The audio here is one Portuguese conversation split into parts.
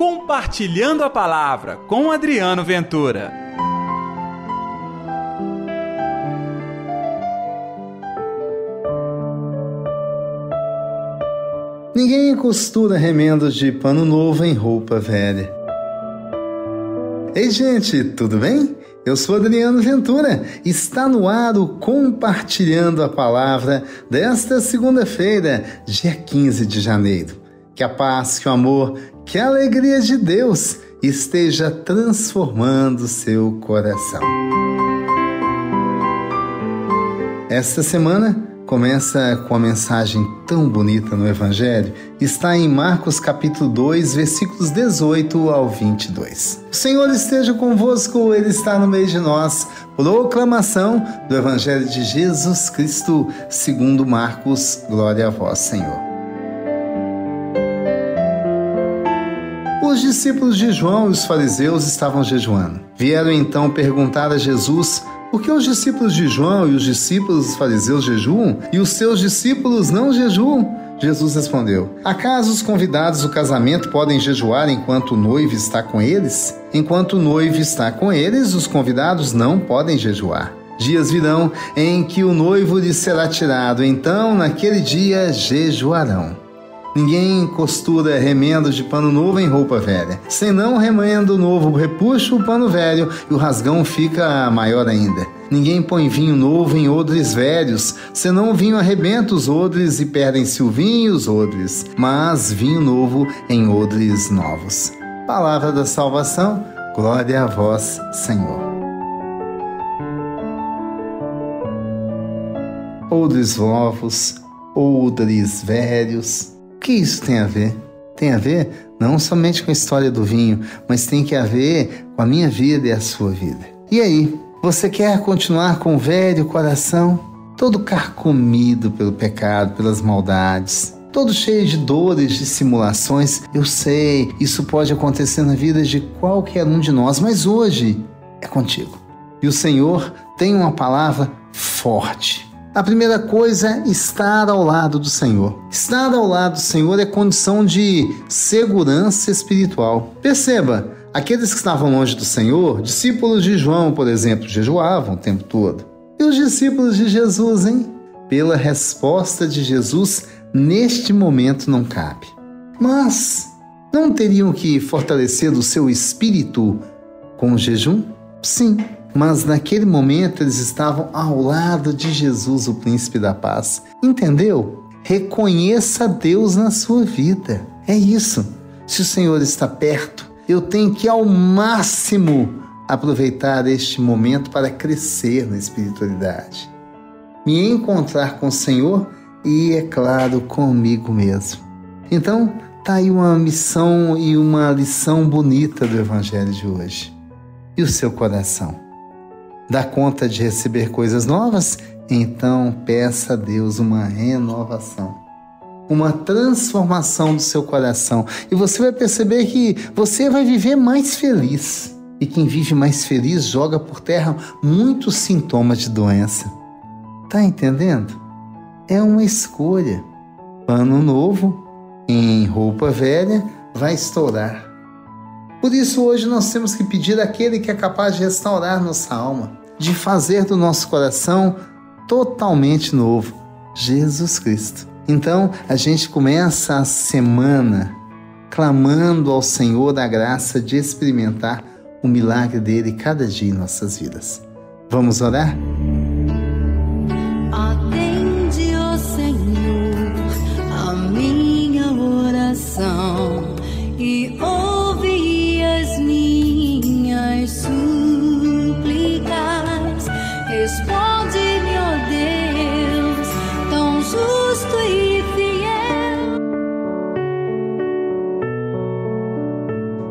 Compartilhando a Palavra com Adriano Ventura. Ninguém costura remendos de pano novo em roupa velha. Ei, gente, tudo bem? Eu sou Adriano Ventura. Está no ar o Compartilhando a Palavra desta segunda-feira, dia 15 de janeiro. Que a paz, que o amor, que a alegria de Deus esteja transformando seu coração. Esta semana começa com a mensagem tão bonita no Evangelho, está em Marcos capítulo 2, versículos 18 ao 22. O Senhor esteja convosco, Ele está no meio de nós. Proclamação do Evangelho de Jesus Cristo, segundo Marcos. Glória a vós, Senhor. Os discípulos de João e os fariseus estavam jejuando. Vieram então perguntar a Jesus por que os discípulos de João e os discípulos dos fariseus jejuam e os seus discípulos não jejuam? Jesus respondeu: Acaso os convidados do casamento podem jejuar enquanto o noivo está com eles? Enquanto o noivo está com eles, os convidados não podem jejuar. Dias virão em que o noivo lhes será tirado, então naquele dia jejuarão. Ninguém costura remendo de pano novo em roupa velha. Senão remendo novo repuxa o pano velho e o rasgão fica maior ainda. Ninguém põe vinho novo em odres velhos, senão o vinho arrebenta os odres e perdem-se o vinho e os odres, mas vinho novo em odres novos. Palavra da salvação, glória a vós, Senhor. Odres novos, odres velhos, o que isso tem a ver? Tem a ver não somente com a história do vinho, mas tem que a ver com a minha vida e a sua vida. E aí, você quer continuar com o velho coração, todo carcomido pelo pecado, pelas maldades, todo cheio de dores, de simulações? Eu sei, isso pode acontecer na vida de qualquer um de nós, mas hoje é contigo. E o Senhor tem uma palavra forte a primeira coisa é estar ao lado do Senhor. Estar ao lado do Senhor é condição de segurança espiritual. Perceba, aqueles que estavam longe do Senhor, discípulos de João, por exemplo, jejuavam o tempo todo. E os discípulos de Jesus, hein? Pela resposta de Jesus, neste momento não cabe. Mas não teriam que fortalecer o seu espírito com o jejum? Sim, mas naquele momento eles estavam ao lado de Jesus, o príncipe da paz. Entendeu? Reconheça Deus na sua vida. É isso. Se o Senhor está perto, eu tenho que ao máximo aproveitar este momento para crescer na espiritualidade. Me encontrar com o Senhor e, é claro, comigo mesmo. Então, tá aí uma missão e uma lição bonita do Evangelho de hoje. E o seu coração? dá conta de receber coisas novas, então peça a Deus uma renovação, uma transformação do seu coração. E você vai perceber que você vai viver mais feliz. E quem vive mais feliz joga por terra muitos sintomas de doença. Tá entendendo? É uma escolha. Pano novo em roupa velha vai estourar. Por isso, hoje nós temos que pedir àquele que é capaz de restaurar nossa alma de fazer do nosso coração totalmente novo, Jesus Cristo. Então, a gente começa a semana clamando ao Senhor da graça de experimentar o milagre dele cada dia em nossas vidas. Vamos orar?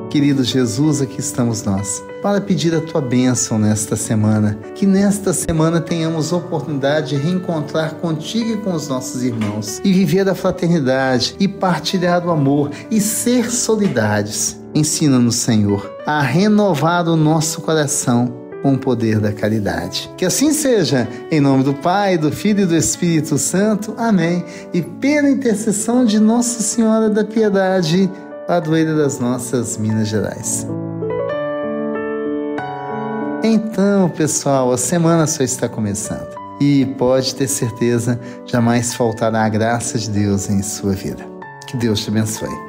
Querido Jesus, aqui estamos nós para pedir a tua bênção nesta semana. Que nesta semana tenhamos oportunidade de reencontrar contigo e com os nossos irmãos e viver a fraternidade e partilhar o amor e ser solidários. Ensina-nos, Senhor, a renovar o nosso coração com o poder da caridade. Que assim seja, em nome do Pai, do Filho e do Espírito Santo. Amém. E pela intercessão de Nossa Senhora da Piedade, padroeira das nossas Minas Gerais. Então, pessoal, a semana só está começando e pode ter certeza, jamais faltará a graça de Deus em sua vida. Que Deus te abençoe.